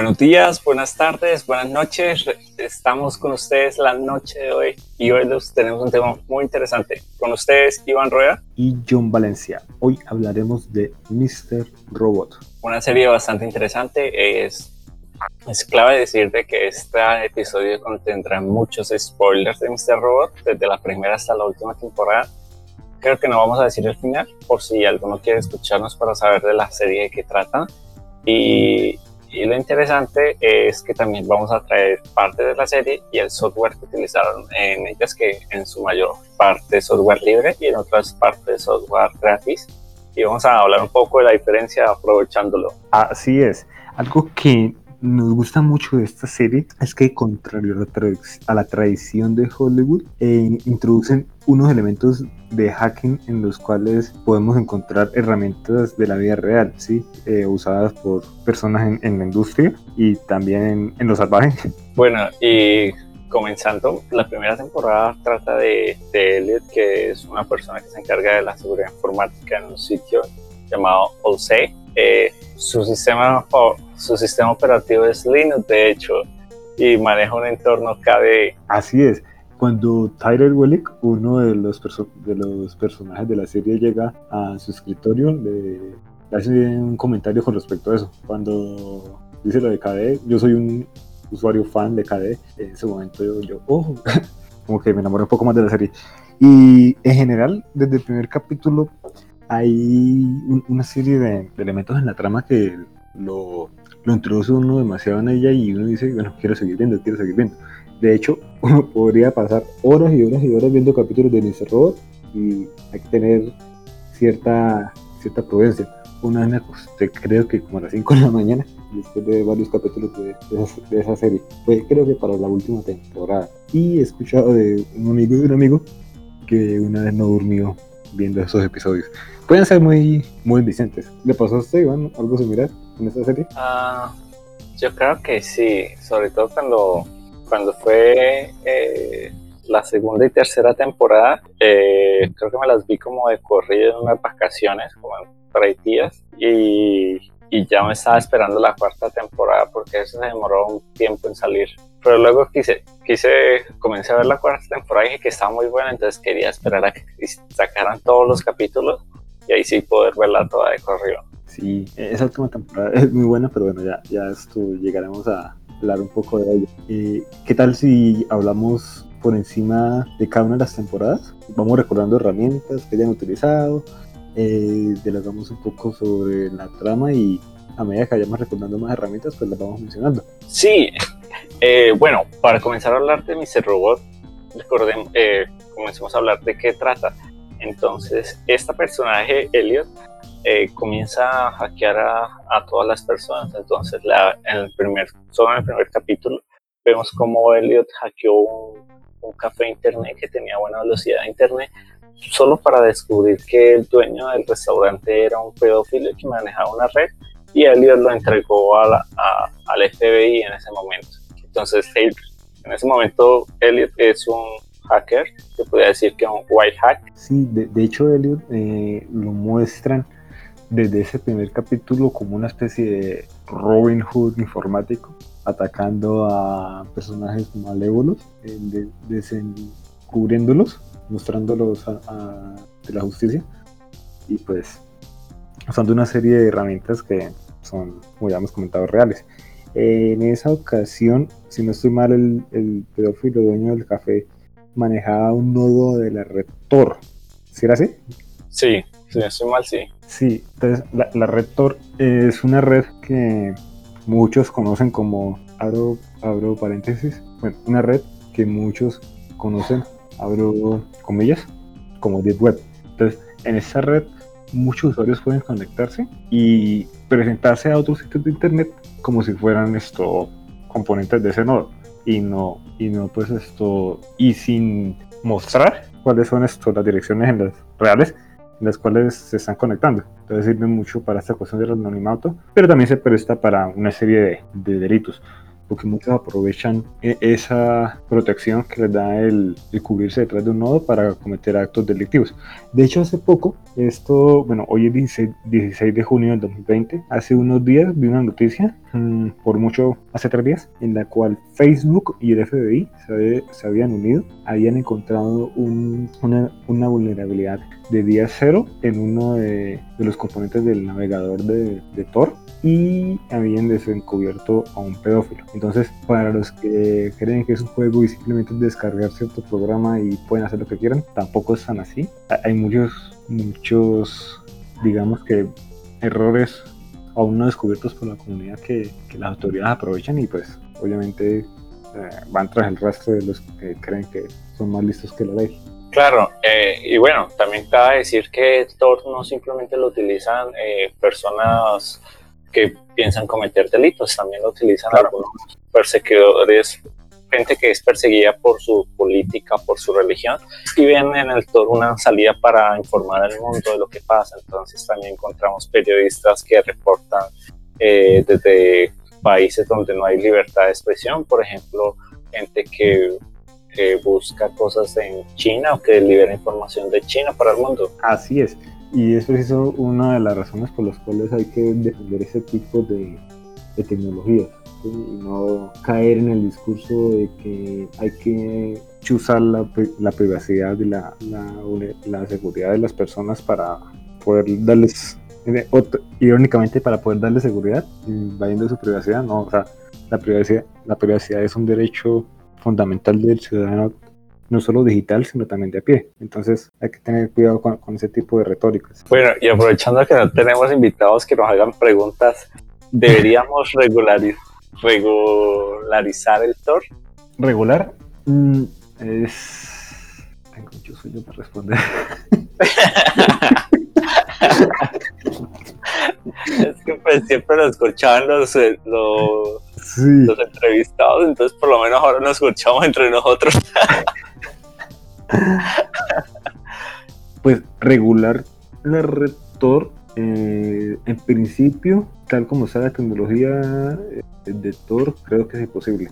Buenos días, buenas tardes, buenas noches. Estamos con ustedes la noche de hoy y hoy tenemos un tema muy interesante. Con ustedes, Iván Rueda y John Valencia. Hoy hablaremos de Mr. Robot. Una serie bastante interesante. Es, es clave decir de que este episodio contendrá muchos spoilers de Mr. Robot, desde la primera hasta la última temporada. Creo que no vamos a decir el final, por si alguno quiere escucharnos para saber de la serie de qué trata. Y y lo interesante es que también vamos a traer parte de la serie y el software que utilizaron en ellas, que en su mayor parte software libre y en otras partes software gratis. Y vamos a hablar un poco de la diferencia aprovechándolo. Así es. Algo que nos gusta mucho de esta serie es que, contrario a la, tradición de Hollywood, eh, introducen unos elementos de hacking en los cuales podemos encontrar herramientas de la vida real, ¿sí? Eh, usadas por personas en, la industria y también en, en lo salvaje. Bueno, y comenzando, la primera temporada trata de, de Elliot, que es una persona que se encarga de la seguridad informática en un sitio llamado OC. Eh, su, sistema, su sistema operativo es Linux, de hecho, y maneja un entorno KDE. Así es. Cuando Tyler Wellick, uno de los, de los personajes de la serie, llega a su escritorio, le, hace un comentario con respecto a eso. Cuando dice lo de KDE, yo soy un usuario fan de KDE. En ese momento yo, yo oh, como que me enamoré un poco más de la serie. Y en general, desde el primer capítulo, hay una serie de, elementos en la trama que lo, lo, introduce uno demasiado en ella y uno dice, bueno, quiero seguir viendo, quiero seguir viendo. De hecho, uno podría pasar horas y horas y horas viendo capítulos de Mr. Robot y hay que tener cierta, cierta prudencia. Una vez me acosté, creo que como a las 5 de la mañana, después de varios capítulos de, de, esa, serie. Fue creo que para la última temporada. Y he escuchado de un amigo de un amigo que una vez no durmió viendo esos episodios pueden ser muy, muy vicentes. ¿Le pasó a usted, Iván, algo similar en esta serie? Ah, yo creo que sí, sobre todo cuando, cuando fue eh, la segunda y tercera temporada, eh, creo que me las vi como de corrido en unas vacaciones, como en tres días, y, y ya me estaba esperando la cuarta temporada porque eso se demoró un tiempo en salir. Pero luego quise, quise, comencé a ver la cuarta temporada y dije que estaba muy buena, entonces quería esperar a que sacaran todos los capítulos y ahí sí poder verla toda de corrido. Sí, esa última temporada es muy buena, pero bueno, ya, ya esto llegaremos a hablar un poco de ello. Eh, ¿Qué tal si hablamos por encima de cada una de las temporadas? Vamos recordando herramientas que hayan utilizado, eh, dialogamos un poco sobre la trama y a medida que vayamos recordando más herramientas, pues las vamos mencionando. Sí, eh, bueno, para comenzar a hablar de Mr. Robot, recordemos, eh, comencemos a hablar de qué trata. Entonces, este personaje, Elliot, eh, comienza a hackear a, todas las personas. Entonces, la, en el primer, solo en el primer capítulo, vemos cómo Elliot hackeó un, café internet que tenía buena velocidad de internet, solo para descubrir que el dueño del restaurante era un pedófilo que manejaba una red y Elliot lo entregó a al FBI en ese momento. Entonces, en ese momento, Elliot es un hacker, se podría decir que es un white hack. Sí, de, hecho Elliot eh, lo muestran desde ese primer capítulo como una especie de Robin Hood informático, atacando a personajes malévolos, eh, descubriéndolos, mostrándolos a, la justicia y pues usando una serie de herramientas que son, como ya hemos comentado, reales. en esa ocasión, si no estoy mal, el, el pedófilo dueño del café manejaba un nodo de la red Tor. ¿Sí era así? Sí, si estoy mal, sí. Sí, entonces la, red Tor es una red que muchos conocen como, abro, abro paréntesis, bueno, una red que muchos conocen, abro comillas, como Deep Web. Entonces, en esa red muchos usuarios pueden conectarse y presentarse a otros sitios de internet como si fueran esto componentes de ese nodo y no, y no pues esto, y sin mostrar cuáles son esto, las direcciones en las reales en las cuales se están conectando. Entonces sirve mucho para esta cuestión del anonimato, pero también se presta para una serie de, delitos. Porque muchos aprovechan e, esa protección que les da el, cubrirse detrás de un nodo para cometer actos delictivos. De hecho, hace poco, esto, bueno, hoy es 16, de junio del 2020, hace unos días vi una noticia, mm, por mucho, hace tres días, en la cual Facebook y el FBI se, habían unido, habían encontrado una, una vulnerabilidad de día cero en uno de, los componentes del navegador de, de, Tor y habían desencubierto a un pedófilo. Entonces, para los que creen que es un juego y simplemente descargar cierto programa y pueden hacer lo que quieran, tampoco es tan así. Hay muchos, muchos, digamos que errores aún no descubiertos por la comunidad que, que las autoridades aprovechan y pues obviamente eh, van tras el rastro de los que creen que son más listos que la ley. Claro, eh, y bueno, también cabe decir que Tor no simplemente lo utilizan eh, personas que piensan cometer delitos, también lo utilizan algunos perseguidores, gente que es perseguida por su política, por su religión, y ven en el Tor una salida para informar al mundo de lo que pasa. Entonces también encontramos periodistas que reportan eh, desde países donde no hay libertad de expresión, por ejemplo, gente que que busca cosas en China o que libera información de China para el mundo. Así es. Y es preciso una de las razones por las cuales hay que defender ese tipo de, tecnologías y no caer en el discurso de que hay que chuzar la, la privacidad y la, la, la, seguridad de las personas para poder darles, eh, irónicamente, para poder darles seguridad, invadiendo su privacidad. No, o sea, la privacidad, la privacidad es un derecho fundamental del ciudadano, no solo digital, sino también de a pie. Entonces hay que tener cuidado con, ese tipo de retóricas. Bueno, y aprovechando que no tenemos invitados que nos hagan preguntas, ¿deberíamos regularizar el TOR? ¿Regular? Mm, es... Tengo mucho sueño para responder. es que pues, siempre lo escuchaban los, eh, los los entrevistados, entonces por lo menos ahora nos escuchamos entre nosotros. pues regular la red Tor, eh, en principio, tal como está la tecnología eh, de Tor, creo que es imposible.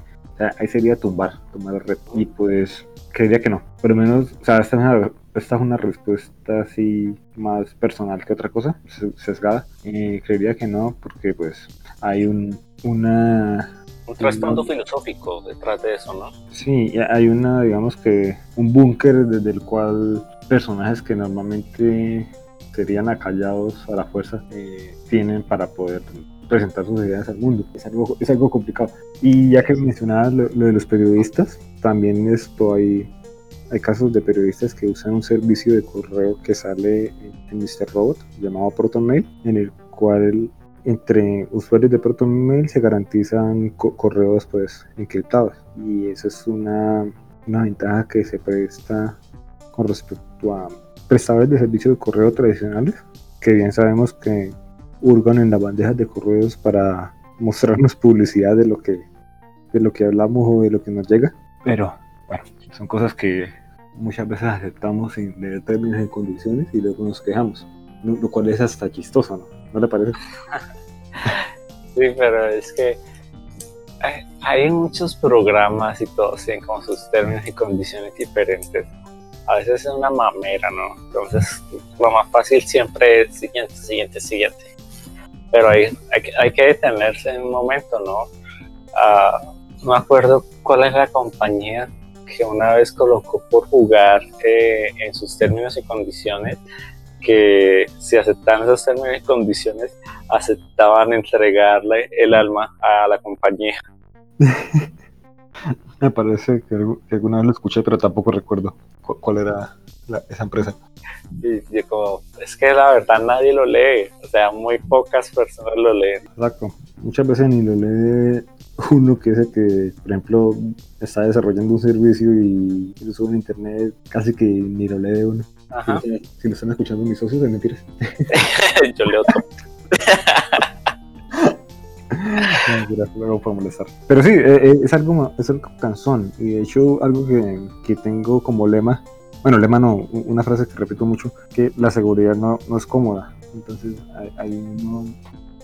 ahí sería tumbar, tumbar la red. Y pues creería que no. Por lo menos, o sea, esta es una, esta es una respuesta así más personal que otra cosa, sesgada. Creería que no, porque pues hay un, una... Un trasfondo filosófico detrás de eso, ¿no? Sí, hay una, digamos que, un búnker desde el cual personajes que normalmente serían acallados a la fuerza eh, tienen para poder presentar sus ideas al mundo. Es algo, es algo complicado. Y ya que mencionabas lo, de los periodistas, también esto hay, hay casos de periodistas que usan un servicio de correo que sale en Mr. Robot llamado ProtonMail, en el cual entre usuarios de ProtonMail se garantizan correos pues encriptados y esa es una, una, ventaja que se presta con respecto a prestadores de servicios de correo tradicionales que bien sabemos que hurgan en las bandejas de correos para mostrarnos publicidad de lo que de lo que hablamos o de lo que nos llega pero bueno son cosas que muchas veces aceptamos sin leer términos y condiciones y luego nos quejamos lo cual es hasta chistoso ¿no? ¿No le parece? sí, pero es que hay, muchos programas y todos tienen como sus términos y condiciones diferentes. A veces es una mamera, ¿no? Entonces, lo más fácil siempre es siguiente, siguiente, siguiente. Pero hay, hay, que detenerse en un momento, ¿no? Uh, no me acuerdo cuál es la compañía que una vez colocó por jugar eh, en sus términos y condiciones que si aceptaban esos términos y condiciones, aceptaban entregarle el alma a la compañía. Me parece que, alguna vez lo escuché, pero tampoco recuerdo cuál era esa empresa. Y como, es que la verdad nadie lo lee, o sea, muy pocas personas lo leen. Exacto, muchas veces ni lo lee uno que es el que, por ejemplo, está desarrollando un servicio y lo sube en internet, casi que ni lo lee uno. Si, lo están escuchando mis socios, de mentiras. Yo leo todo. luego por molestar. Pero sí, eh, eh, es, algo, es algo cansón. Y de hecho, algo que, que, tengo como lema, bueno, lema no, una frase que repito mucho, que la seguridad no, no es cómoda. Entonces, hay, uno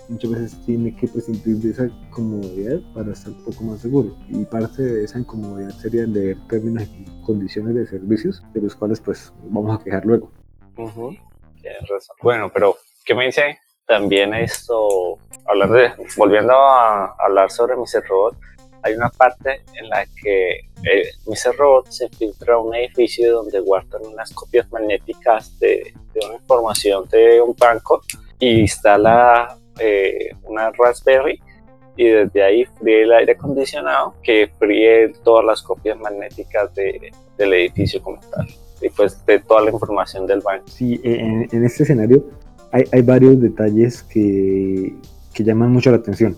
muchas veces tiene que prescindir de esa comodidad para estar un poco más seguro. Y parte de esa incomodidad sería leer términos y condiciones de servicios, de los cuales pues vamos a quejar luego. Tienes razón. Bueno, pero ¿qué me dice también esto? Hablar de, volviendo a hablar sobre Mr. Robot, hay una parte en la que eh, Mr. Robot se filtra a un edificio donde guardan unas copias magnéticas de, una información de un banco y instala eh, una Raspberry y desde ahí fríe el aire acondicionado que fríe todas las copias magnéticas de, del edificio como tal y pues de toda la información del banco. Sí, en, en este escenario hay, hay varios detalles que, que llaman mucho la atención.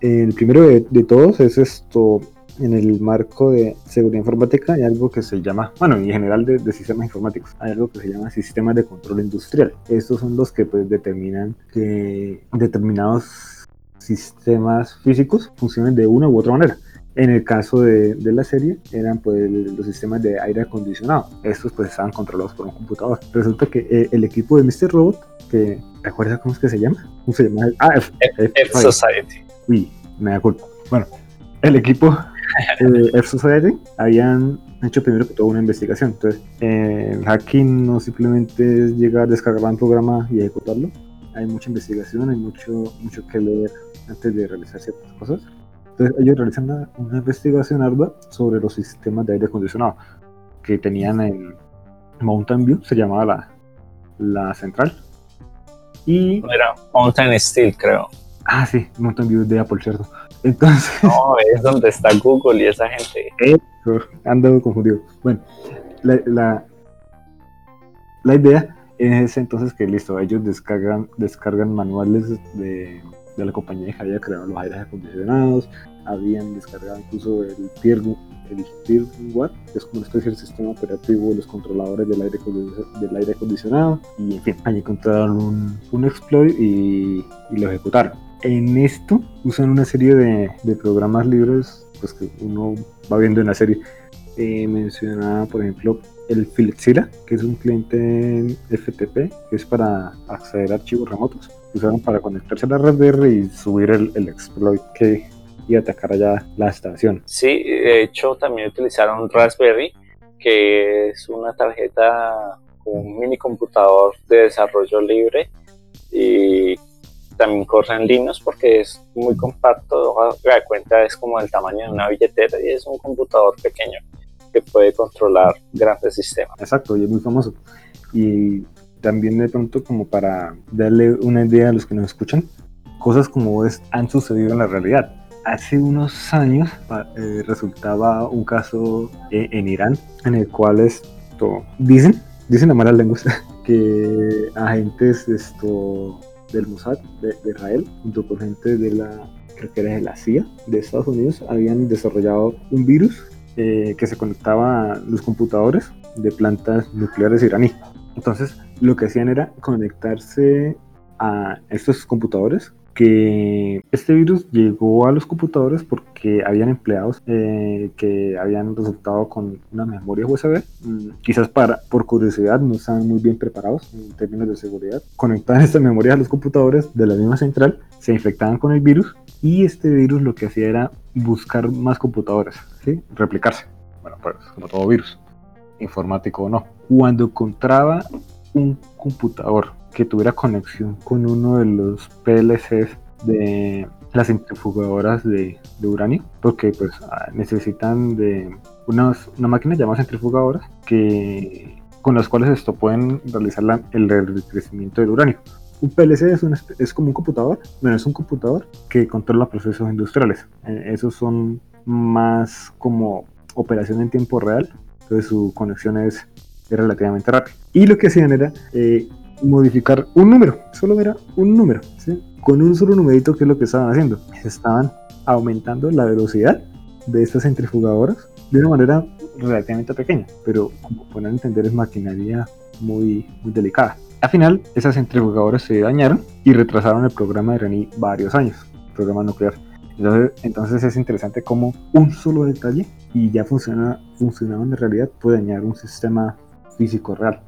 El primero de, todos es esto, en el marco de seguridad informática hay algo que se llama, bueno, en general de, sistemas informáticos, hay algo que se llama sistemas de control industrial. Estos son los que pues, determinan que determinados sistemas físicos funcionen de una u otra manera. En el caso de, de, la serie eran pues los sistemas de aire acondicionado. Estos pues estaban controlados por un computador. Resulta que eh, el equipo de Mr. Robot, que ¿recuerdas cómo es que se llama? ¿Cómo se llama? Ah, F, F, Society. Uy, me da culpa. Bueno, el equipo de F Society habían hecho primero que una investigación. Entonces, eh, hacking no simplemente es llegar, descargar un programa y ejecutarlo. Hay mucha investigación, hay mucho, mucho que leer antes de realizar ciertas cosas. Entonces ellos realizan una, investigación ardua sobre los sistemas de aire acondicionado que tenían en Mountain View, se llamaba la, la central. Y... Era Mountain Steel, creo. Ah, sí, Mountain View de Apple, ¿cierto? Entonces... No, es donde está Google y esa gente. Eso, ando confundido. Bueno, la, la, la idea es entonces que listo, ellos descargan, descargan manuales de de la compañía que había creado los aires acondicionados, habían descargado incluso el Firmware, el firmware que es como una especie de sistema operativo de los controladores del aire, del aire acondicionado, y en fin, ahí encontraron un, un exploit y, y, lo ejecutaron. En esto usan una serie de, de programas libres pues que uno va viendo en la serie. Eh, mencionaba, por ejemplo, el Filexira, que es un cliente FTP, que es para acceder a archivos remotos usaron para conectarse a la Raspberry y subir el, el exploit que y atacar allá la estación. Sí, de hecho también utilizaron Raspberry, que es una tarjeta, un mini computador de desarrollo libre y también corre en Linux porque es muy compacto, la cuenta es como el tamaño de una billetera y es un computador pequeño que puede controlar grandes sistemas. Exacto, y es muy famoso. Y también de pronto como para darle una idea a los que nos escuchan, cosas como es han sucedido en la realidad. Hace unos años eh, resultaba un caso eh, en Irán en el cual esto dicen, dicen a malas lenguas, que agentes esto del Mossad de, Israel junto con gente de la creo que era de la CIA de Estados Unidos habían desarrollado un virus eh, que se conectaba a los computadores de plantas nucleares iraní. Entonces, lo que hacían era conectarse a estos computadores que este virus llegó a los computadores porque habían empleados eh, que habían resultado con una memoria USB. Mm, quizás para, por curiosidad no estaban muy bien preparados en términos de seguridad. Conectaban esta memoria a los computadores de la misma central, se infectaban con el virus y este virus lo que hacía era buscar más computadores, replicarse. Bueno, pues como todo virus, informático o no. Cuando encontraba un computador que tuviera conexión con uno de los PLCs de las centrifugadoras de, uranio, porque pues ah, necesitan de unas, una máquina llamada centrifugadoras que con las cuales esto pueden realizar el enriquecimiento del uranio. Un PLC es, es como un computador, pero es un computador que controla procesos industriales. Eh, esos son más como operación en tiempo real, entonces su conexión es relativamente rápido. Y lo que hacían era eh, modificar un número, solo era un número, con un solo numerito, que es lo que estaban haciendo. Estaban aumentando la velocidad de estas centrifugadoras de una manera relativamente pequeña, pero como pueden entender es maquinaria muy, muy delicada. Al final, esas centrifugadoras se dañaron y retrasaron el programa de Reni varios años, el programa nuclear. Entonces, entonces es interesante cómo un solo detalle y ya funciona, funcionaba en realidad puede dañar un sistema físico real.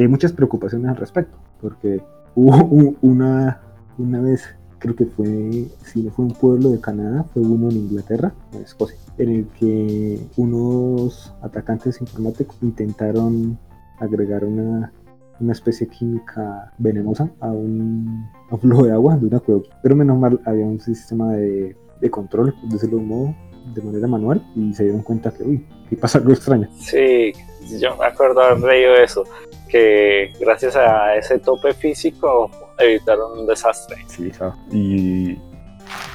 Hay muchas preocupaciones al respecto, porque hubo una, una vez creo que fue, si no fue un pueblo de Canadá, fue uno en Inglaterra, en Escocia, en el que unos atacantes informáticos intentaron agregar una, una especie química venenosa a un, a un flujo de agua de una cueva. Pero menos mal había un sistema de, de control, de un modo, de manera manual y se dieron cuenta que, uy, que pasa algo extraño. Sí, yo me acuerdo haber leído eso, que gracias a ese tope físico evitaron un desastre. Sí, claro. Y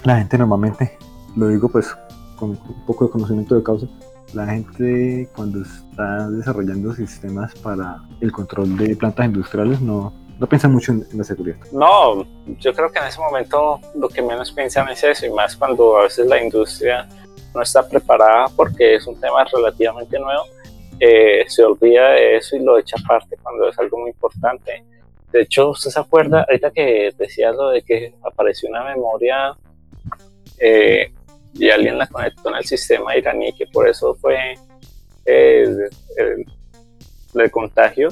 la gente normalmente, lo digo pues con un poco de conocimiento de causa, la gente cuando está desarrollando sistemas para el control de plantas industriales no, no piensa mucho en, en, la seguridad. No, yo creo que en ese momento lo que menos piensan es eso, y más cuando a veces la industria no está preparada porque es un tema relativamente nuevo, eh, se olvida de eso y lo echa aparte cuando es algo muy importante. De hecho, ¿usted se acuerda ahorita que decía lo de que apareció una memoria eh, y alguien la conectó en el sistema iraní, que por eso fue eh, el, el, contagio?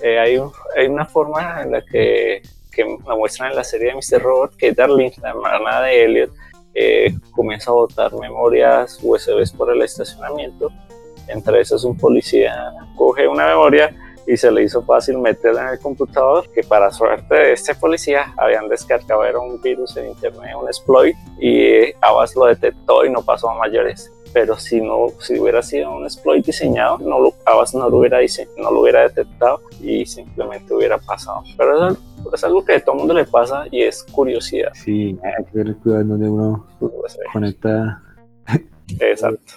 Eh, hay, hay, una forma en la que, que me muestran en la serie de Mr. Robot que Darlene, la hermana de Elliot, eh, comienza a botar memorias USBs por el estacionamiento. Entre esas un policía coge una memoria y se le hizo fácil meterla en el computador, que para suerte de este policía habían descargado era un virus en internet, un exploit, y Abbas lo detectó y no pasó a mayores. Pero si no, si hubiera sido un exploit diseñado, no lo, Abbas no lo hubiera no lo hubiera detectado y simplemente hubiera pasado. Pero eso es algo que a todo el mundo le pasa y es curiosidad. Sí, hay que tener cuidado donde uno conecta. Exacto.